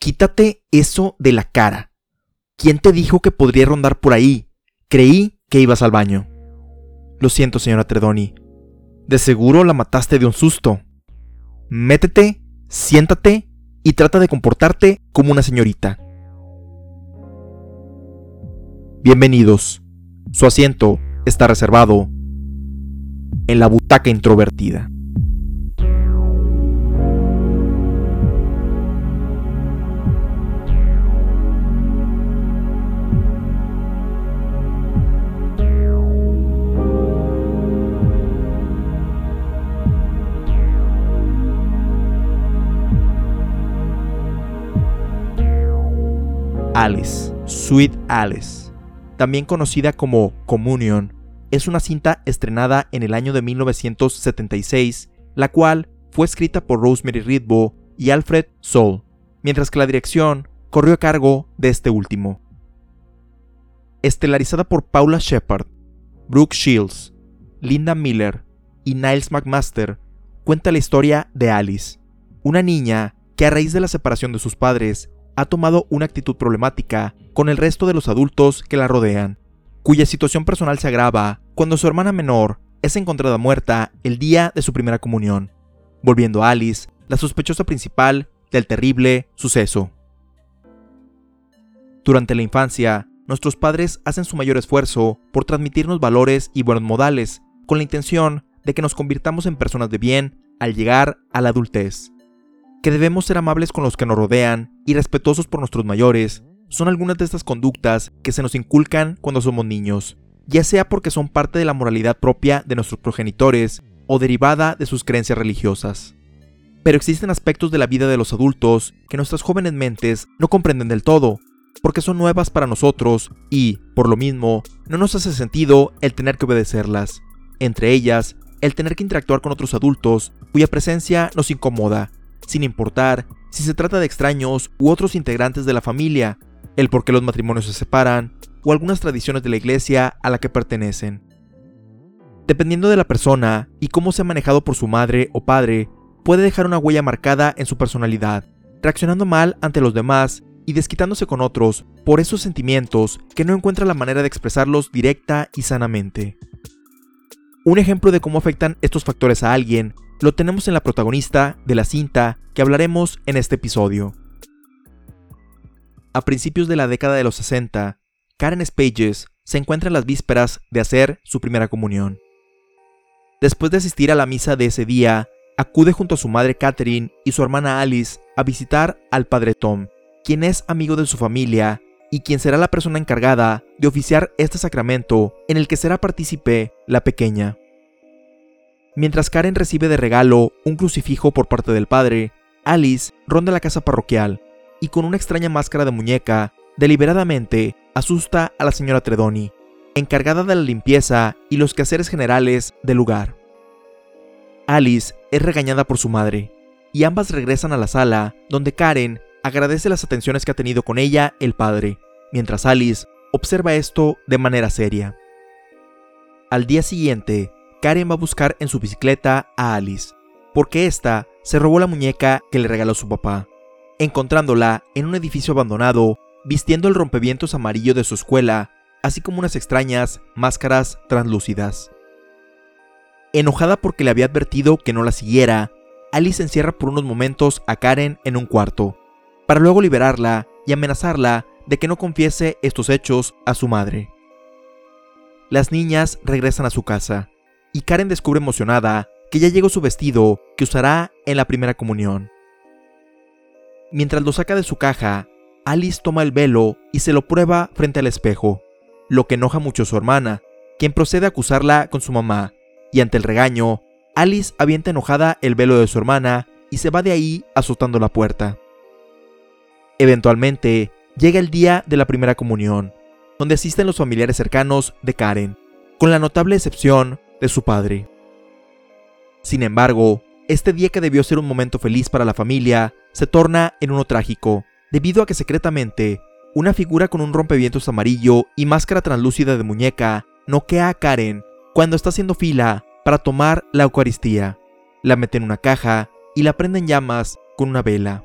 Quítate eso de la cara. ¿Quién te dijo que podría rondar por ahí? Creí que ibas al baño. Lo siento, señora Tredoni. De seguro la mataste de un susto. Métete, siéntate y trata de comportarte como una señorita. Bienvenidos. Su asiento está reservado en la butaca introvertida. Alice, Sweet Alice, también conocida como Communion, es una cinta estrenada en el año de 1976, la cual fue escrita por Rosemary Ridbo y Alfred Soul, mientras que la dirección corrió a cargo de este último. Estelarizada por Paula Shepard, Brooke Shields, Linda Miller y Niles McMaster, cuenta la historia de Alice, una niña que a raíz de la separación de sus padres ha tomado una actitud problemática con el resto de los adultos que la rodean, cuya situación personal se agrava cuando su hermana menor es encontrada muerta el día de su primera comunión, volviendo a Alice la sospechosa principal del terrible suceso. Durante la infancia, nuestros padres hacen su mayor esfuerzo por transmitirnos valores y buenos modales, con la intención de que nos convirtamos en personas de bien al llegar a la adultez que debemos ser amables con los que nos rodean y respetuosos por nuestros mayores, son algunas de estas conductas que se nos inculcan cuando somos niños, ya sea porque son parte de la moralidad propia de nuestros progenitores o derivada de sus creencias religiosas. Pero existen aspectos de la vida de los adultos que nuestras jóvenes mentes no comprenden del todo, porque son nuevas para nosotros y, por lo mismo, no nos hace sentido el tener que obedecerlas. Entre ellas, el tener que interactuar con otros adultos cuya presencia nos incomoda sin importar si se trata de extraños u otros integrantes de la familia, el por qué los matrimonios se separan o algunas tradiciones de la iglesia a la que pertenecen. Dependiendo de la persona y cómo se ha manejado por su madre o padre, puede dejar una huella marcada en su personalidad, reaccionando mal ante los demás y desquitándose con otros por esos sentimientos que no encuentra la manera de expresarlos directa y sanamente. Un ejemplo de cómo afectan estos factores a alguien lo tenemos en la protagonista de la cinta que hablaremos en este episodio. A principios de la década de los 60, Karen Spages se encuentra en las vísperas de hacer su primera comunión. Después de asistir a la misa de ese día, acude junto a su madre Catherine y su hermana Alice a visitar al padre Tom, quien es amigo de su familia y quien será la persona encargada de oficiar este sacramento en el que será partícipe la pequeña. Mientras Karen recibe de regalo un crucifijo por parte del padre, Alice ronda la casa parroquial y con una extraña máscara de muñeca, deliberadamente asusta a la señora Tredoni, encargada de la limpieza y los quehaceres generales del lugar. Alice es regañada por su madre, y ambas regresan a la sala, donde Karen agradece las atenciones que ha tenido con ella el padre, mientras Alice observa esto de manera seria. Al día siguiente, Karen va a buscar en su bicicleta a Alice, porque ésta se robó la muñeca que le regaló su papá, encontrándola en un edificio abandonado, vistiendo el rompevientos amarillo de su escuela, así como unas extrañas máscaras translúcidas. Enojada porque le había advertido que no la siguiera, Alice encierra por unos momentos a Karen en un cuarto, para luego liberarla y amenazarla de que no confiese estos hechos a su madre. Las niñas regresan a su casa, y Karen descubre emocionada que ya llegó su vestido que usará en la primera comunión. Mientras lo saca de su caja, Alice toma el velo y se lo prueba frente al espejo, lo que enoja mucho a su hermana, quien procede a acusarla con su mamá, y ante el regaño, Alice avienta enojada el velo de su hermana y se va de ahí azotando la puerta. Eventualmente, llega el día de la primera comunión, donde asisten los familiares cercanos de Karen, con la notable excepción de su padre. Sin embargo, este día que debió ser un momento feliz para la familia se torna en uno trágico, debido a que secretamente una figura con un rompevientos amarillo y máscara translúcida de muñeca noquea a Karen cuando está haciendo fila para tomar la Eucaristía. La mete en una caja y la prende en llamas con una vela.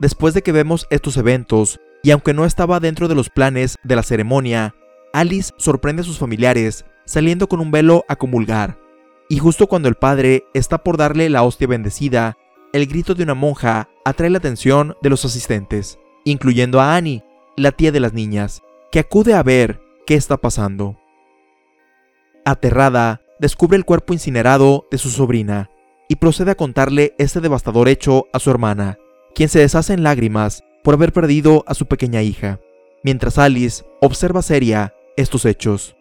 Después de que vemos estos eventos, y aunque no estaba dentro de los planes de la ceremonia, Alice sorprende a sus familiares saliendo con un velo a comulgar. Y justo cuando el padre está por darle la hostia bendecida, el grito de una monja atrae la atención de los asistentes, incluyendo a Annie, la tía de las niñas, que acude a ver qué está pasando. Aterrada, descubre el cuerpo incinerado de su sobrina y procede a contarle este devastador hecho a su hermana, quien se deshace en lágrimas por haber perdido a su pequeña hija, mientras Alice observa seria estos hechos.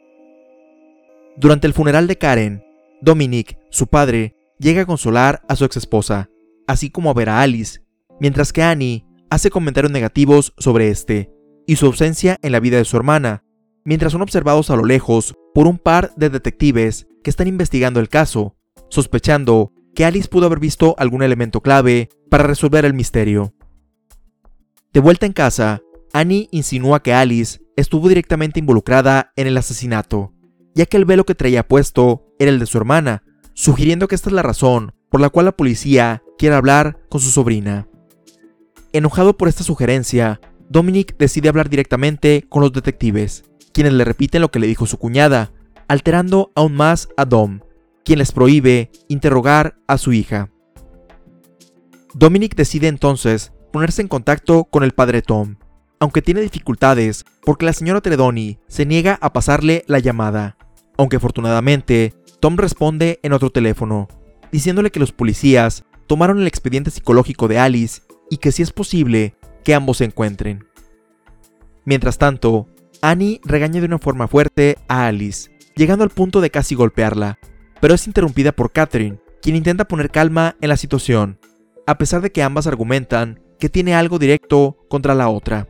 Durante el funeral de Karen, Dominic, su padre, llega a consolar a su exesposa, así como a ver a Alice, mientras que Annie hace comentarios negativos sobre este y su ausencia en la vida de su hermana, mientras son observados a lo lejos por un par de detectives que están investigando el caso, sospechando que Alice pudo haber visto algún elemento clave para resolver el misterio. De vuelta en casa, Annie insinúa que Alice estuvo directamente involucrada en el asesinato, ya que el velo que traía puesto era el de su hermana, sugiriendo que esta es la razón por la cual la policía quiere hablar con su sobrina. Enojado por esta sugerencia, Dominic decide hablar directamente con los detectives, quienes le repiten lo que le dijo su cuñada, alterando aún más a Dom, quien les prohíbe interrogar a su hija. Dominic decide entonces ponerse en contacto con el padre Tom, aunque tiene dificultades porque la señora Tredoni se niega a pasarle la llamada, aunque afortunadamente Tom responde en otro teléfono, diciéndole que los policías tomaron el expediente psicológico de Alice y que si es posible que ambos se encuentren. Mientras tanto, Annie regaña de una forma fuerte a Alice, llegando al punto de casi golpearla, pero es interrumpida por Catherine, quien intenta poner calma en la situación, a pesar de que ambas argumentan que tiene algo directo contra la otra.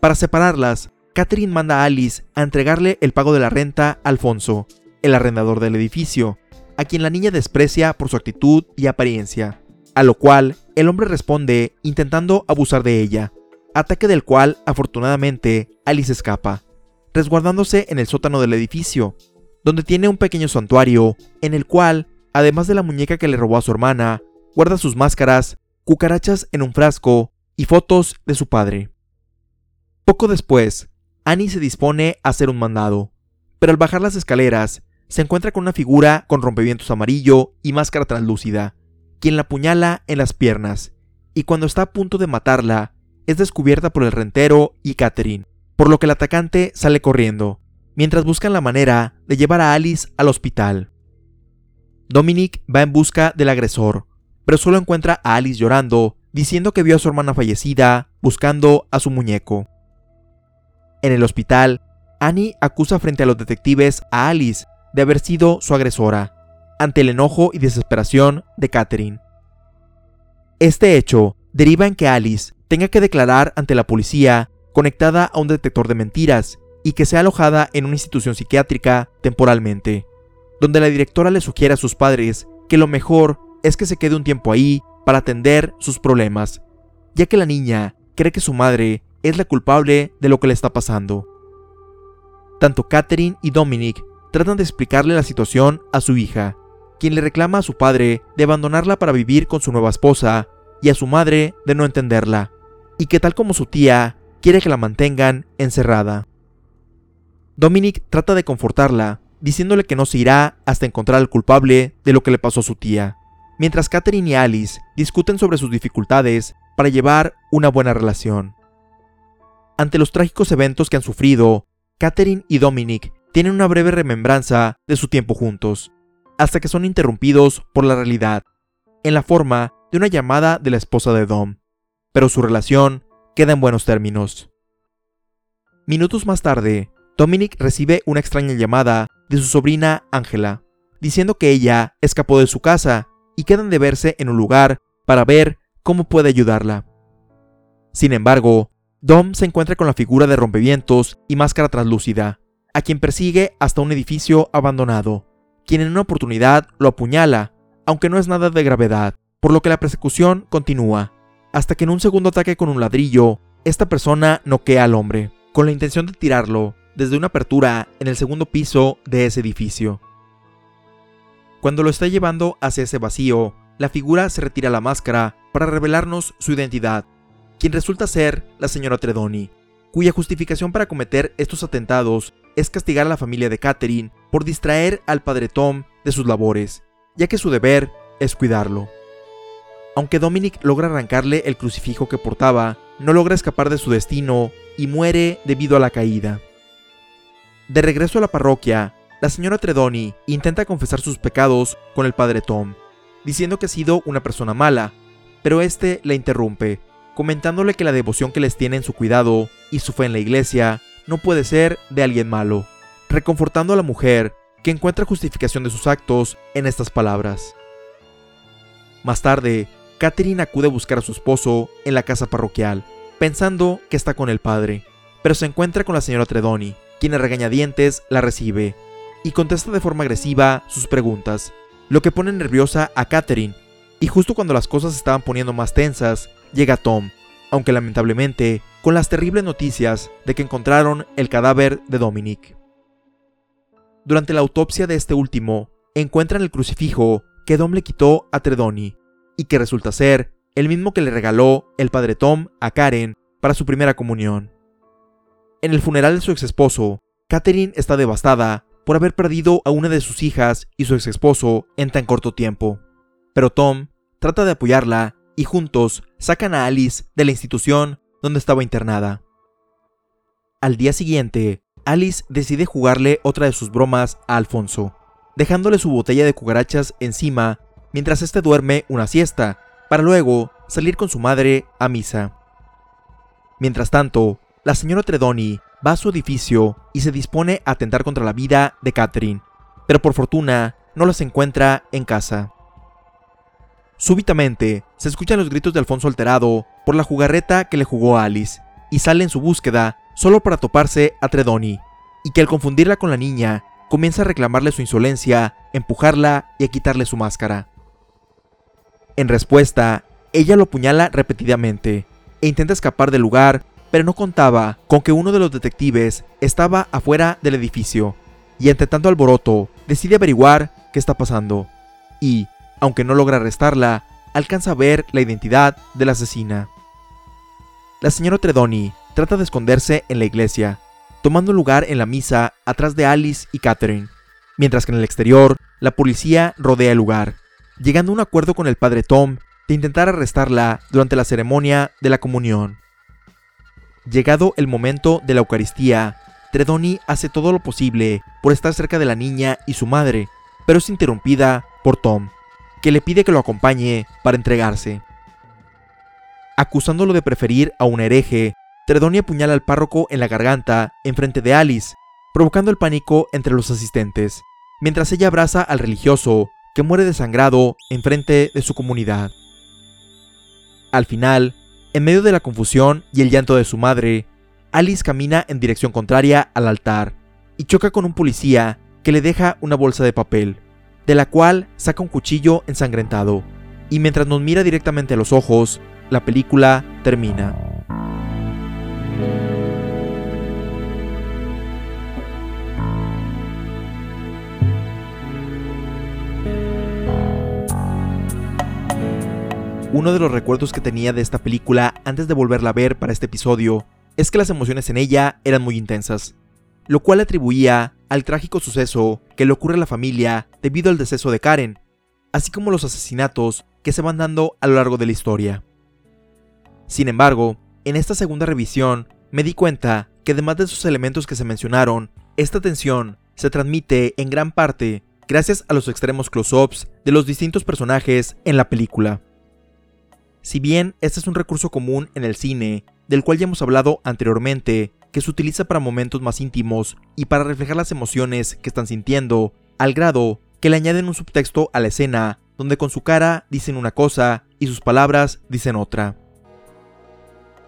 Para separarlas, Catherine manda a Alice a entregarle el pago de la renta a Alfonso, el arrendador del edificio, a quien la niña desprecia por su actitud y apariencia, a lo cual el hombre responde intentando abusar de ella, ataque del cual afortunadamente Alice escapa, resguardándose en el sótano del edificio, donde tiene un pequeño santuario en el cual, además de la muñeca que le robó a su hermana, guarda sus máscaras, cucarachas en un frasco y fotos de su padre. Poco después, Annie se dispone a hacer un mandado, pero al bajar las escaleras se encuentra con una figura con rompevientos amarillo y máscara translúcida, quien la apuñala en las piernas, y cuando está a punto de matarla, es descubierta por el rentero y Catherine, por lo que el atacante sale corriendo, mientras buscan la manera de llevar a Alice al hospital. Dominic va en busca del agresor, pero solo encuentra a Alice llorando, diciendo que vio a su hermana fallecida, buscando a su muñeco. En el hospital, Annie acusa frente a los detectives a Alice de haber sido su agresora, ante el enojo y desesperación de Catherine. Este hecho deriva en que Alice tenga que declarar ante la policía conectada a un detector de mentiras y que sea alojada en una institución psiquiátrica temporalmente, donde la directora le sugiere a sus padres que lo mejor es que se quede un tiempo ahí para atender sus problemas, ya que la niña cree que su madre es la culpable de lo que le está pasando. Tanto Catherine y Dominic tratan de explicarle la situación a su hija, quien le reclama a su padre de abandonarla para vivir con su nueva esposa y a su madre de no entenderla, y que tal como su tía, quiere que la mantengan encerrada. Dominic trata de confortarla, diciéndole que no se irá hasta encontrar al culpable de lo que le pasó a su tía, mientras Catherine y Alice discuten sobre sus dificultades para llevar una buena relación. Ante los trágicos eventos que han sufrido, Catherine y Dominic tienen una breve remembranza de su tiempo juntos, hasta que son interrumpidos por la realidad, en la forma de una llamada de la esposa de Dom, pero su relación queda en buenos términos. Minutos más tarde, Dominic recibe una extraña llamada de su sobrina Angela, diciendo que ella escapó de su casa y quedan de verse en un lugar para ver cómo puede ayudarla. Sin embargo, Dom se encuentra con la figura de rompevientos y máscara translúcida, a quien persigue hasta un edificio abandonado, quien en una oportunidad lo apuñala, aunque no es nada de gravedad, por lo que la persecución continúa, hasta que en un segundo ataque con un ladrillo, esta persona noquea al hombre, con la intención de tirarlo desde una apertura en el segundo piso de ese edificio. Cuando lo está llevando hacia ese vacío, la figura se retira la máscara para revelarnos su identidad, quien resulta ser la señora Tredoni, cuya justificación para cometer estos atentados es castigar a la familia de Catherine por distraer al padre Tom de sus labores, ya que su deber es cuidarlo. Aunque Dominic logra arrancarle el crucifijo que portaba, no logra escapar de su destino y muere debido a la caída. De regreso a la parroquia, la señora Tredoni intenta confesar sus pecados con el padre Tom, diciendo que ha sido una persona mala, pero este la interrumpe, comentándole que la devoción que les tiene en su cuidado y su fe en la iglesia no puede ser de alguien malo, reconfortando a la mujer que encuentra justificación de sus actos en estas palabras. Más tarde, Catherine acude a buscar a su esposo en la casa parroquial, pensando que está con el padre, pero se encuentra con la señora Tredoni, quien a regañadientes la recibe y contesta de forma agresiva sus preguntas, lo que pone nerviosa a Catherine, y justo cuando las cosas se estaban poniendo más tensas, llega Tom, aunque lamentablemente con las terribles noticias de que encontraron el cadáver de Dominic. Durante la autopsia de este último, encuentran el crucifijo que Dom le quitó a Tredoni, y que resulta ser el mismo que le regaló el padre Tom a Karen para su primera comunión. En el funeral de su ex esposo, Catherine está devastada por haber perdido a una de sus hijas y su ex esposo en tan corto tiempo. Pero Tom trata de apoyarla y juntos sacan a Alice de la institución donde estaba internada. Al día siguiente, Alice decide jugarle otra de sus bromas a Alfonso, dejándole su botella de cucarachas encima mientras éste duerme una siesta, para luego salir con su madre a misa. Mientras tanto, la señora Tredoni va a su edificio y se dispone a atentar contra la vida de Catherine, pero por fortuna no las encuentra en casa. Súbitamente, se escuchan los gritos de Alfonso alterado por la jugarreta que le jugó Alice, y sale en su búsqueda solo para toparse a Tredoni, y que al confundirla con la niña, comienza a reclamarle su insolencia, empujarla y a quitarle su máscara. En respuesta, ella lo apuñala repetidamente e intenta escapar del lugar, pero no contaba con que uno de los detectives estaba afuera del edificio y entre tanto alboroto decide averiguar qué está pasando y, aunque no logra arrestarla, alcanza a ver la identidad de la asesina. La señora Tredoni trata de esconderse en la iglesia, tomando lugar en la misa atrás de Alice y Catherine, mientras que en el exterior la policía rodea el lugar llegando a un acuerdo con el padre Tom de intentar arrestarla durante la ceremonia de la comunión. Llegado el momento de la Eucaristía, Tredoni hace todo lo posible por estar cerca de la niña y su madre, pero es interrumpida por Tom, que le pide que lo acompañe para entregarse. Acusándolo de preferir a un hereje, Tredoni apuñala al párroco en la garganta en frente de Alice, provocando el pánico entre los asistentes, mientras ella abraza al religioso que muere desangrado enfrente de su comunidad. Al final, en medio de la confusión y el llanto de su madre, Alice camina en dirección contraria al altar y choca con un policía que le deja una bolsa de papel, de la cual saca un cuchillo ensangrentado, y mientras nos mira directamente a los ojos, la película termina. Uno de los recuerdos que tenía de esta película antes de volverla a ver para este episodio es que las emociones en ella eran muy intensas, lo cual atribuía al trágico suceso que le ocurre a la familia debido al deceso de Karen, así como los asesinatos que se van dando a lo largo de la historia. Sin embargo, en esta segunda revisión me di cuenta que además de esos elementos que se mencionaron, esta tensión se transmite en gran parte gracias a los extremos close-ups de los distintos personajes en la película. Si bien este es un recurso común en el cine, del cual ya hemos hablado anteriormente, que se utiliza para momentos más íntimos y para reflejar las emociones que están sintiendo, al grado que le añaden un subtexto a la escena, donde con su cara dicen una cosa y sus palabras dicen otra.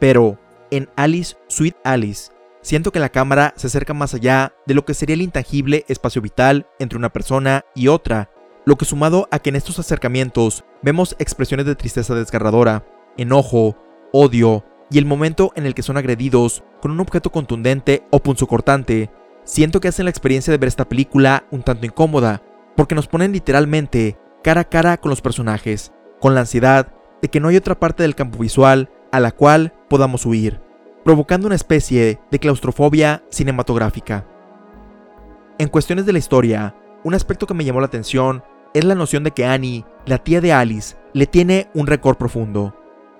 Pero, en Alice, Sweet Alice, siento que la cámara se acerca más allá de lo que sería el intangible espacio vital entre una persona y otra, lo que sumado a que en estos acercamientos vemos expresiones de tristeza desgarradora, enojo, odio y el momento en el que son agredidos con un objeto contundente o punzocortante, siento que hacen la experiencia de ver esta película un tanto incómoda, porque nos ponen literalmente cara a cara con los personajes con la ansiedad de que no hay otra parte del campo visual a la cual podamos huir, provocando una especie de claustrofobia cinematográfica. En cuestiones de la historia, un aspecto que me llamó la atención es la noción de que Annie, la tía de Alice, le tiene un récord profundo.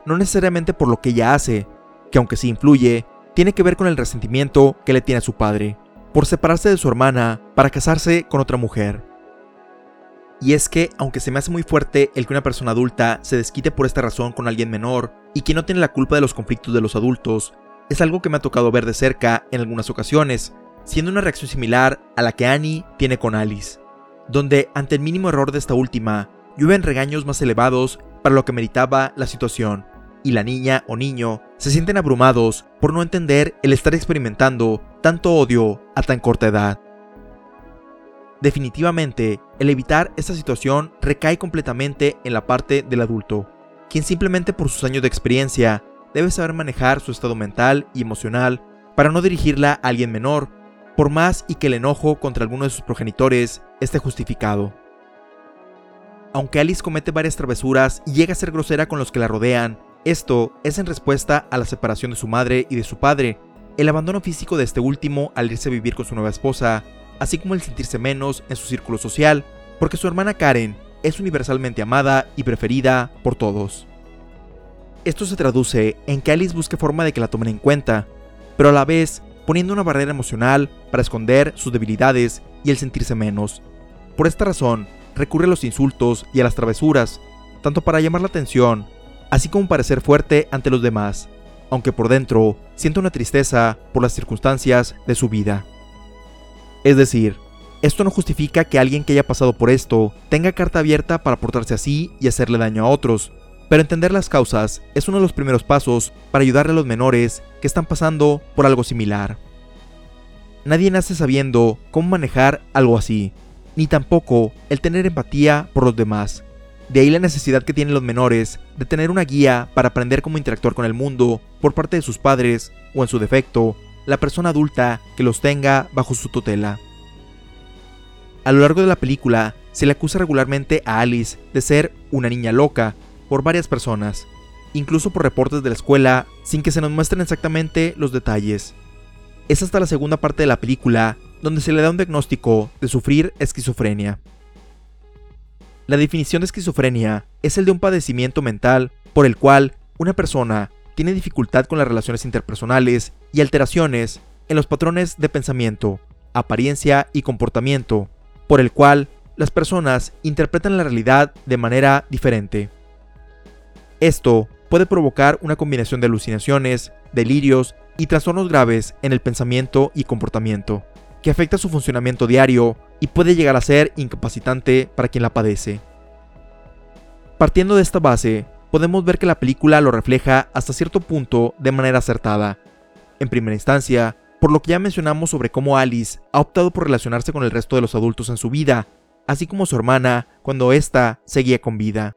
No necesariamente por lo que ella hace, que aunque sí influye, tiene que ver con el resentimiento que le tiene a su padre, por separarse de su hermana para casarse con otra mujer. Y es que, aunque se me hace muy fuerte el que una persona adulta se desquite por esta razón con alguien menor y que no tiene la culpa de los conflictos de los adultos, es algo que me ha tocado ver de cerca en algunas ocasiones, siendo una reacción similar a la que Annie tiene con Alice, donde ante el mínimo error de esta última, llueven regaños más elevados para lo que meritaba la situación, y la niña o niño se sienten abrumados por no entender el estar experimentando tanto odio a tan corta edad. Definitivamente, el evitar esta situación recae completamente en la parte del adulto, quien simplemente por sus años de experiencia debe saber manejar su estado mental y emocional para no dirigirla a alguien menor, por más y que el enojo contra alguno de sus progenitores esté justificado. Aunque Alice comete varias travesuras y llega a ser grosera con los que la rodean, esto es en respuesta a la separación de su madre y de su padre, el abandono físico de este último al irse a vivir con su nueva esposa, así como el sentirse menos en su círculo social, porque su hermana Karen es universalmente amada y preferida por todos. Esto se traduce en que Alice busque forma de que la tomen en cuenta, pero a la vez poniendo una barrera emocional para esconder sus debilidades y el sentirse menos. Por esta razón, recurre a los insultos y a las travesuras, tanto para llamar la atención, así como para ser fuerte ante los demás, aunque por dentro siente una tristeza por las circunstancias de su vida. Es decir, esto no justifica que alguien que haya pasado por esto tenga carta abierta para portarse así y hacerle daño a otros, pero entender las causas es uno de los primeros pasos para ayudarle a los menores que están pasando por algo similar. Nadie nace sabiendo cómo manejar algo así, ni tampoco el tener empatía por los demás. De ahí la necesidad que tienen los menores de tener una guía para aprender cómo interactuar con el mundo por parte de sus padres o en su defecto la persona adulta que los tenga bajo su tutela. A lo largo de la película, se le acusa regularmente a Alice de ser una niña loca por varias personas, incluso por reportes de la escuela, sin que se nos muestren exactamente los detalles. Es hasta la segunda parte de la película donde se le da un diagnóstico de sufrir esquizofrenia. La definición de esquizofrenia es el de un padecimiento mental por el cual una persona tiene dificultad con las relaciones interpersonales y alteraciones en los patrones de pensamiento, apariencia y comportamiento, por el cual las personas interpretan la realidad de manera diferente. Esto puede provocar una combinación de alucinaciones, delirios y trastornos graves en el pensamiento y comportamiento, que afecta su funcionamiento diario y puede llegar a ser incapacitante para quien la padece. Partiendo de esta base, podemos ver que la película lo refleja hasta cierto punto de manera acertada. En primera instancia, por lo que ya mencionamos sobre cómo Alice ha optado por relacionarse con el resto de los adultos en su vida, así como su hermana cuando ésta seguía con vida.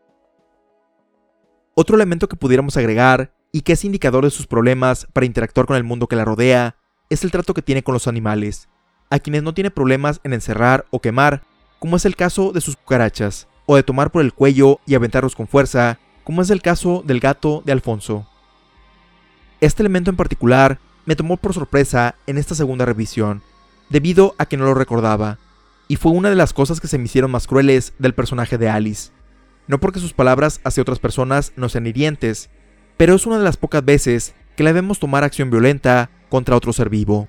Otro elemento que pudiéramos agregar, y que es indicador de sus problemas para interactuar con el mundo que la rodea, es el trato que tiene con los animales, a quienes no tiene problemas en encerrar o quemar, como es el caso de sus cucarachas, o de tomar por el cuello y aventarlos con fuerza, como es el caso del gato de Alfonso. Este elemento en particular me tomó por sorpresa en esta segunda revisión, debido a que no lo recordaba, y fue una de las cosas que se me hicieron más crueles del personaje de Alice. No porque sus palabras hacia otras personas no sean hirientes, pero es una de las pocas veces que la vemos tomar acción violenta contra otro ser vivo.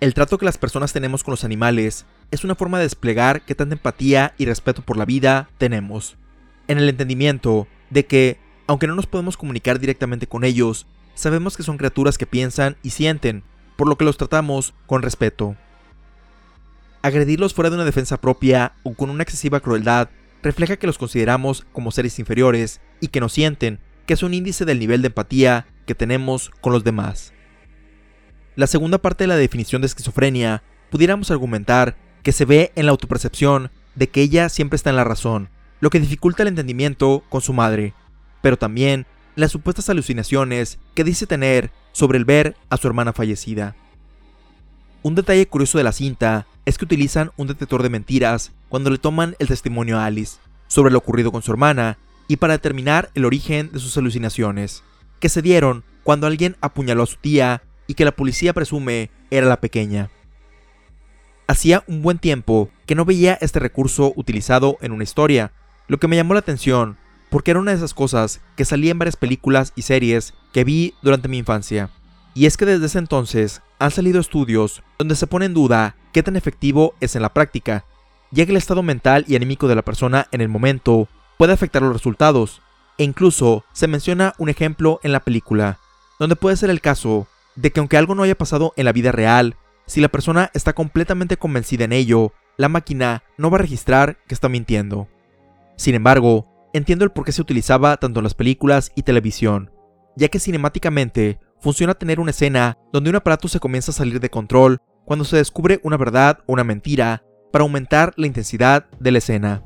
El trato que las personas tenemos con los animales es una forma de desplegar qué tanta empatía y respeto por la vida tenemos en el entendimiento de que, aunque no nos podemos comunicar directamente con ellos, sabemos que son criaturas que piensan y sienten, por lo que los tratamos con respeto. Agredirlos fuera de una defensa propia o con una excesiva crueldad refleja que los consideramos como seres inferiores y que no sienten, que es un índice del nivel de empatía que tenemos con los demás. La segunda parte de la definición de esquizofrenia pudiéramos argumentar que se ve en la autopercepción de que ella siempre está en la razón, lo que dificulta el entendimiento con su madre, pero también las supuestas alucinaciones que dice tener sobre el ver a su hermana fallecida. Un detalle curioso de la cinta es que utilizan un detector de mentiras cuando le toman el testimonio a Alice, sobre lo ocurrido con su hermana y para determinar el origen de sus alucinaciones, que se dieron cuando alguien apuñaló a su tía y que la policía presume era la pequeña. Hacía un buen tiempo que no veía este recurso utilizado en una historia, lo que me llamó la atención porque era una de esas cosas que salía en varias películas y series que vi durante mi infancia. Y es que desde ese entonces han salido estudios donde se pone en duda qué tan efectivo es en la práctica, ya que el estado mental y anímico de la persona en el momento puede afectar los resultados, e incluso se menciona un ejemplo en la película, donde puede ser el caso de que aunque algo no haya pasado en la vida real, si la persona está completamente convencida en ello, la máquina no va a registrar que está mintiendo. Sin embargo, entiendo el por qué se utilizaba tanto en las películas y televisión, ya que cinemáticamente funciona tener una escena donde un aparato se comienza a salir de control cuando se descubre una verdad o una mentira para aumentar la intensidad de la escena.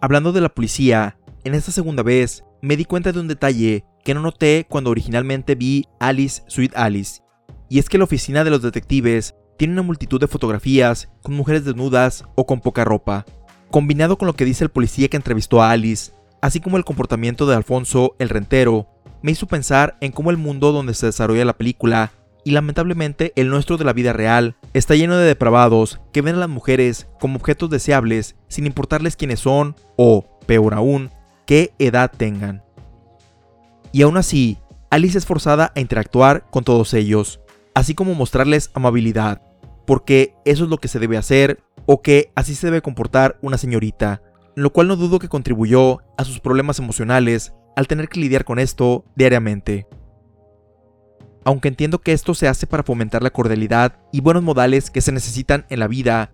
Hablando de la policía, en esta segunda vez me di cuenta de un detalle que no noté cuando originalmente vi Alice Sweet Alice, y es que la oficina de los detectives tiene una multitud de fotografías con mujeres desnudas o con poca ropa, combinado con lo que dice el policía que entrevistó a Alice, así como el comportamiento de Alfonso el rentero, me hizo pensar en cómo el mundo donde se desarrolla la película, y lamentablemente el nuestro de la vida real, está lleno de depravados que ven a las mujeres como objetos deseables sin importarles quiénes son o, peor aún, qué edad tengan. Y aún así, Alice es forzada a interactuar con todos ellos, así como mostrarles amabilidad, porque eso es lo que se debe hacer o que así se debe comportar una señorita, lo cual no dudo que contribuyó a sus problemas emocionales al tener que lidiar con esto diariamente. Aunque entiendo que esto se hace para fomentar la cordialidad y buenos modales que se necesitan en la vida,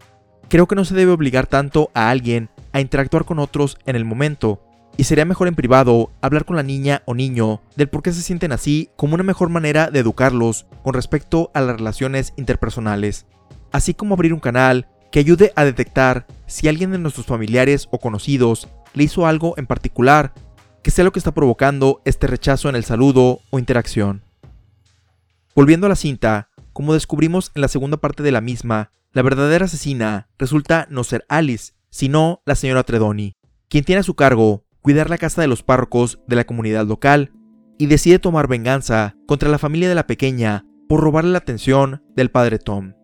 creo que no se debe obligar tanto a alguien a interactuar con otros en el momento, y sería mejor en privado hablar con la niña o niño del por qué se sienten así como una mejor manera de educarlos con respecto a las relaciones interpersonales, así como abrir un canal que ayude a detectar si alguien de nuestros familiares o conocidos le hizo algo en particular que sea lo que está provocando este rechazo en el saludo o interacción. Volviendo a la cinta, como descubrimos en la segunda parte de la misma, la verdadera asesina resulta no ser Alice, sino la señora Tredoni, quien tiene a su cargo cuidar la casa de los párrocos de la comunidad local y decide tomar venganza contra la familia de la pequeña por robarle la atención del padre Tom.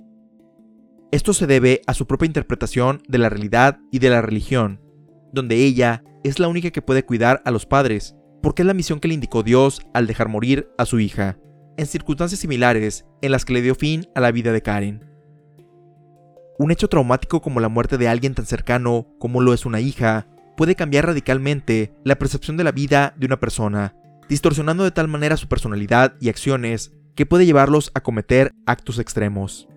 Esto se debe a su propia interpretación de la realidad y de la religión, donde ella es la única que puede cuidar a los padres, porque es la misión que le indicó Dios al dejar morir a su hija, en circunstancias similares en las que le dio fin a la vida de Karen. Un hecho traumático como la muerte de alguien tan cercano como lo es una hija puede cambiar radicalmente la percepción de la vida de una persona, distorsionando de tal manera su personalidad y acciones que puede llevarlos a cometer actos extremos.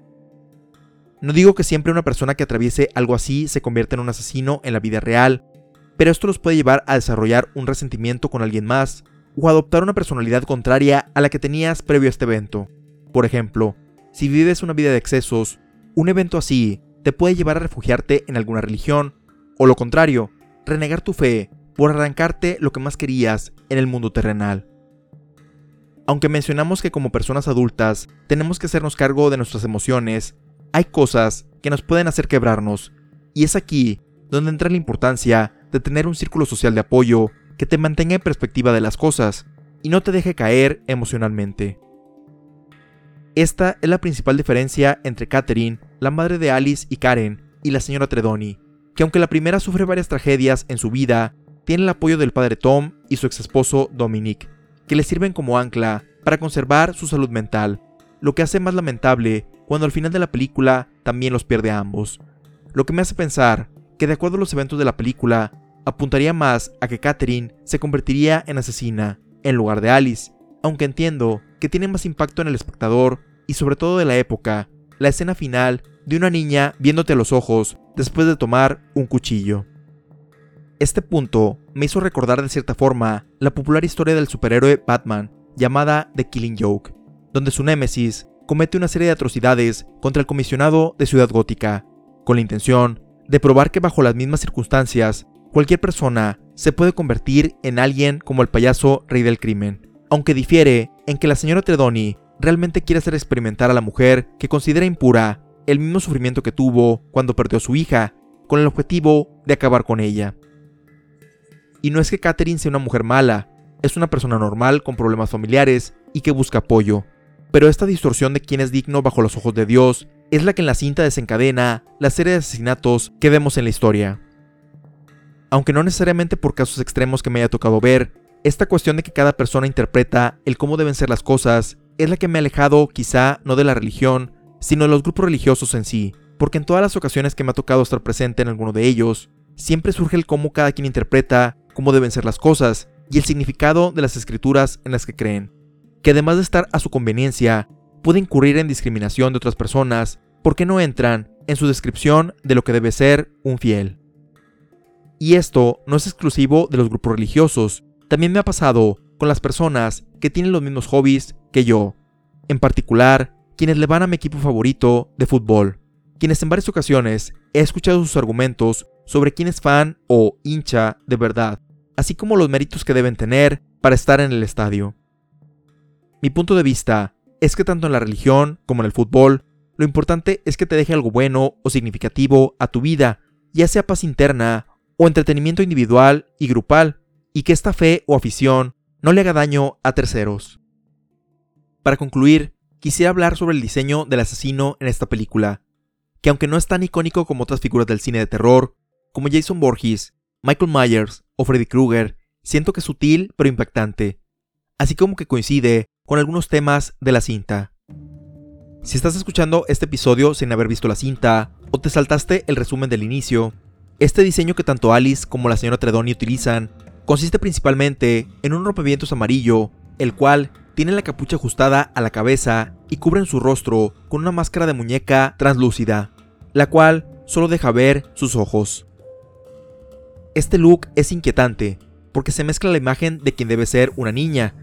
No digo que siempre una persona que atraviese algo así se convierta en un asesino en la vida real, pero esto los puede llevar a desarrollar un resentimiento con alguien más o adoptar una personalidad contraria a la que tenías previo a este evento. Por ejemplo, si vives una vida de excesos, un evento así te puede llevar a refugiarte en alguna religión, o lo contrario, renegar tu fe por arrancarte lo que más querías en el mundo terrenal. Aunque mencionamos que como personas adultas tenemos que hacernos cargo de nuestras emociones, hay cosas que nos pueden hacer quebrarnos, y es aquí donde entra la importancia de tener un círculo social de apoyo que te mantenga en perspectiva de las cosas y no te deje caer emocionalmente. Esta es la principal diferencia entre Catherine, la madre de Alice y Karen, y la señora Tredoni, que aunque la primera sufre varias tragedias en su vida, tiene el apoyo del padre Tom y su ex esposo Dominic, que le sirven como ancla para conservar su salud mental, lo que hace más lamentable cuando al final de la película también los pierde a ambos, lo que me hace pensar que de acuerdo a los eventos de la película, apuntaría más a que Catherine se convertiría en asesina en lugar de Alice, aunque entiendo que tiene más impacto en el espectador y sobre todo de la época, la escena final de una niña viéndote a los ojos después de tomar un cuchillo. Este punto me hizo recordar de cierta forma la popular historia del superhéroe Batman llamada The Killing Joke, donde su némesis comete una serie de atrocidades contra el comisionado de Ciudad Gótica, con la intención de probar que bajo las mismas circunstancias, cualquier persona se puede convertir en alguien como el payaso rey del crimen, aunque difiere en que la señora Tredoni realmente quiere hacer experimentar a la mujer que considera impura el mismo sufrimiento que tuvo cuando perdió a su hija, con el objetivo de acabar con ella. Y no es que Catherine sea una mujer mala, es una persona normal con problemas familiares y que busca apoyo. Pero esta distorsión de quién es digno bajo los ojos de Dios es la que en la cinta desencadena la serie de asesinatos que vemos en la historia. Aunque no necesariamente por casos extremos que me haya tocado ver, esta cuestión de que cada persona interpreta el cómo deben ser las cosas es la que me ha alejado quizá no de la religión, sino de los grupos religiosos en sí, porque en todas las ocasiones que me ha tocado estar presente en alguno de ellos, siempre surge el cómo cada quien interpreta cómo deben ser las cosas y el significado de las escrituras en las que creen, que además de estar a su conveniencia, puede incurrir en discriminación de otras personas porque no entran en su descripción de lo que debe ser un fiel. Y esto no es exclusivo de los grupos religiosos, también me ha pasado con las personas que tienen los mismos hobbies que yo, en particular quienes le van a mi equipo favorito de fútbol, quienes en varias ocasiones he escuchado sus argumentos sobre quién es fan o hincha de verdad, así como los méritos que deben tener para estar en el estadio. Mi punto de vista es que tanto en la religión como en el fútbol, lo importante es que te deje algo bueno o significativo a tu vida, ya sea paz interna o entretenimiento individual y grupal, y que esta fe o afición no le haga daño a terceros. Para concluir, quisiera hablar sobre el diseño del asesino en esta película, que aunque no es tan icónico como otras figuras del cine de terror, como Jason Voorhees, Michael Myers o Freddy Krueger, siento que es sutil pero impactante, así como que coincide con algunos temas de la cinta. Si estás escuchando este episodio sin haber visto la cinta, o te saltaste el resumen del inicio, este diseño que tanto Alice como la señora Tredoni utilizan consiste principalmente en un rompevientos amarillo, el cual tiene la capucha ajustada a la cabeza y cubren su rostro con una máscara de muñeca translúcida, la cual solo deja ver sus ojos. Este look es inquietante, porque se mezcla la imagen de quien debe ser una niña,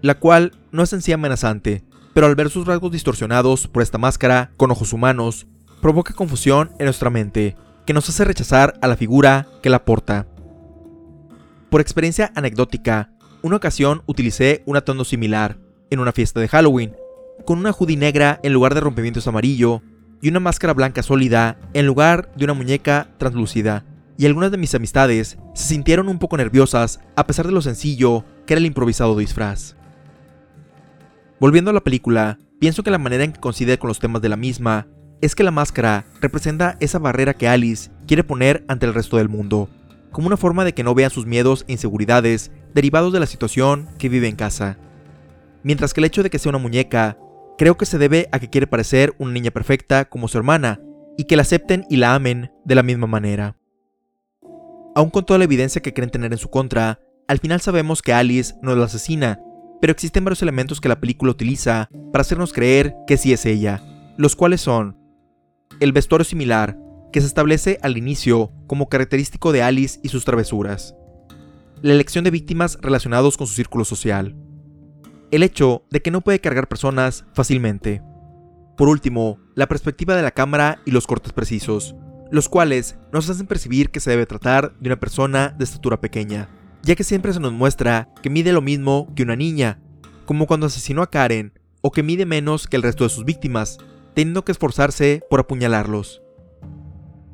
la cual no es en sí amenazante, pero al ver sus rasgos distorsionados por esta máscara con ojos humanos, provoca confusión en nuestra mente, que nos hace rechazar a la figura que la porta. Por experiencia anecdótica, una ocasión utilicé un atondo similar en una fiesta de Halloween, con una hoodie negra en lugar de rompimientos amarillo y una máscara blanca sólida en lugar de una muñeca translúcida. Y algunas de mis amistades se sintieron un poco nerviosas a pesar de lo sencillo que era el improvisado disfraz. Volviendo a la película, pienso que la manera en que coincide con los temas de la misma es que la máscara representa esa barrera que Alice quiere poner ante el resto del mundo, como una forma de que no vean sus miedos e inseguridades derivados de la situación que vive en casa. Mientras que el hecho de que sea una muñeca, creo que se debe a que quiere parecer una niña perfecta como su hermana, y que la acepten y la amen de la misma manera. Aun con toda la evidencia que creen tener en su contra, al final sabemos que Alice no es la asesina, pero existen varios elementos que la película utiliza para hacernos creer que sí es ella, los cuales son el vestuario similar, que se establece al inicio como característico de Alice y sus travesuras. La elección de víctimas relacionados con su círculo social. El hecho de que no puede cargar personas fácilmente. Por último, la perspectiva de la cámara y los cortes precisos, los cuales nos hacen percibir que se debe tratar de una persona de estatura pequeña, ya que siempre se nos muestra que mide lo mismo que una niña, como cuando asesinó a Karen, o que mide menos que el resto de sus víctimas, teniendo que esforzarse por apuñalarlos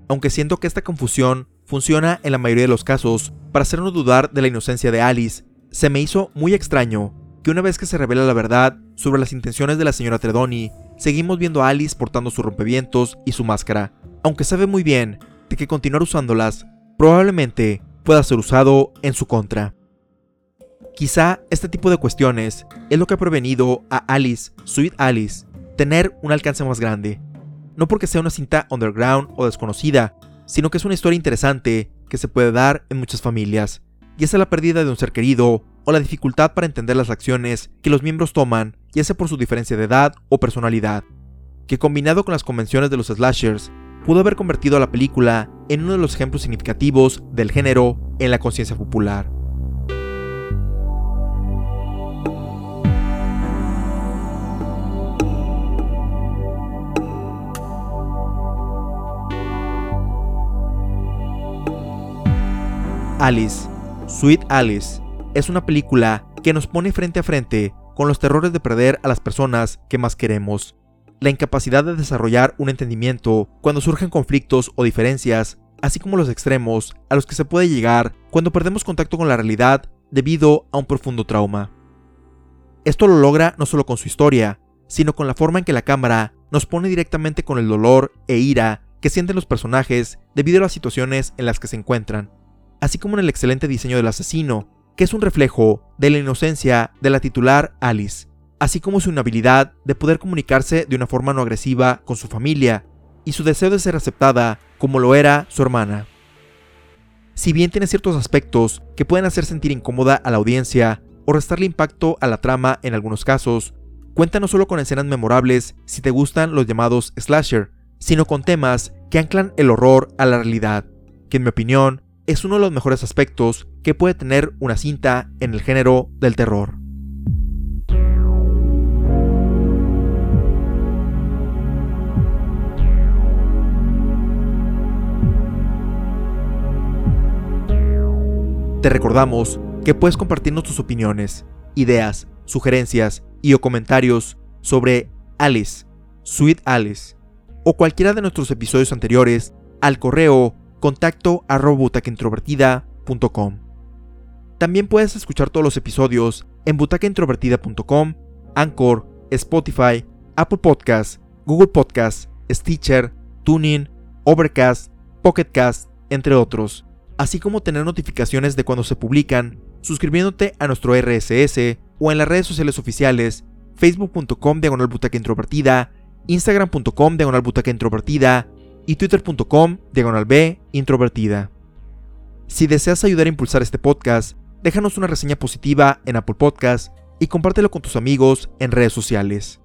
aunque siento que esta confusión funciona en la mayoría de los casos para hacernos dudar de la inocencia de Alice, se me hizo muy extraño que una vez que se revela la verdad sobre las intenciones de la señora Tredoni, seguimos viendo a Alice portando sus rompevientos y su máscara, aunque sabe muy bien de que continuar usándolas probablemente pueda ser usado en su contra. Quizá este tipo de cuestiones es lo que ha prevenido a Alice, Sweet Alice, tener un alcance más grande, no porque sea una cinta underground o desconocida, sino que es una historia interesante que se puede dar en muchas familias, y es la pérdida de un ser querido o la dificultad para entender las acciones que los miembros toman, ya sea por su diferencia de edad o personalidad, que combinado con las convenciones de los slashers, pudo haber convertido a la película en uno de los ejemplos significativos del género en la conciencia popular. Alice, Sweet Alice, es una película que nos pone frente a frente con los terrores de perder a las personas que más queremos, la incapacidad de desarrollar un entendimiento cuando surgen conflictos o diferencias así como los extremos a los que se puede llegar cuando perdemos contacto con la realidad debido a un profundo trauma. Esto lo logra no solo con su historia, sino con la forma en que la cámara nos pone directamente con el dolor e ira que sienten los personajes debido a las situaciones en las que se encuentran, así como en el excelente diseño del asesino, que es un reflejo de la inocencia de la titular Alice, así como su inhabilidad de poder comunicarse de una forma no agresiva con su familia y su deseo de ser aceptada como lo era su hermana. Si bien tiene ciertos aspectos que pueden hacer sentir incómoda a la audiencia o restarle impacto a la trama en algunos casos, cuenta no solo con escenas memorables si te gustan los llamados slasher, sino con temas que anclan el horror a la realidad, que en mi opinión es uno de los mejores aspectos que puede tener una cinta en el género del terror. Te recordamos que puedes compartirnos tus opiniones, ideas, sugerencias y o comentarios sobre Alice, Sweet Alice, o cualquiera de nuestros episodios anteriores al correo contacto También puedes escuchar todos los episodios en butacaintrovertida.com, Anchor, Spotify, Apple Podcasts, Google Podcasts, Stitcher, Tuning, Overcast, Pocketcast, entre otros, así como tener notificaciones de cuando se publican, suscribiéndote a nuestro RSS o en las redes sociales oficiales facebook.com diagonal introvertida, instagram.com diagonal introvertida y twitter.com diagonal b introvertida. Si deseas ayudar a impulsar este podcast, déjanos una reseña positiva en Apple Podcast y compártelo con tus amigos en redes sociales.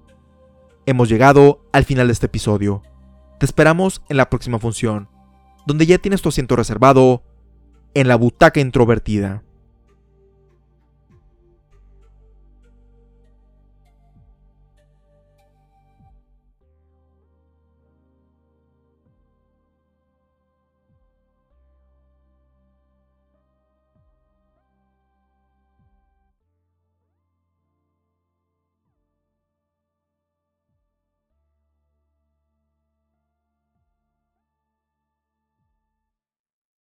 Hemos llegado al final de este episodio. Te esperamos en la próxima función, donde ya tienes tu asiento reservado en la butaca introvertida.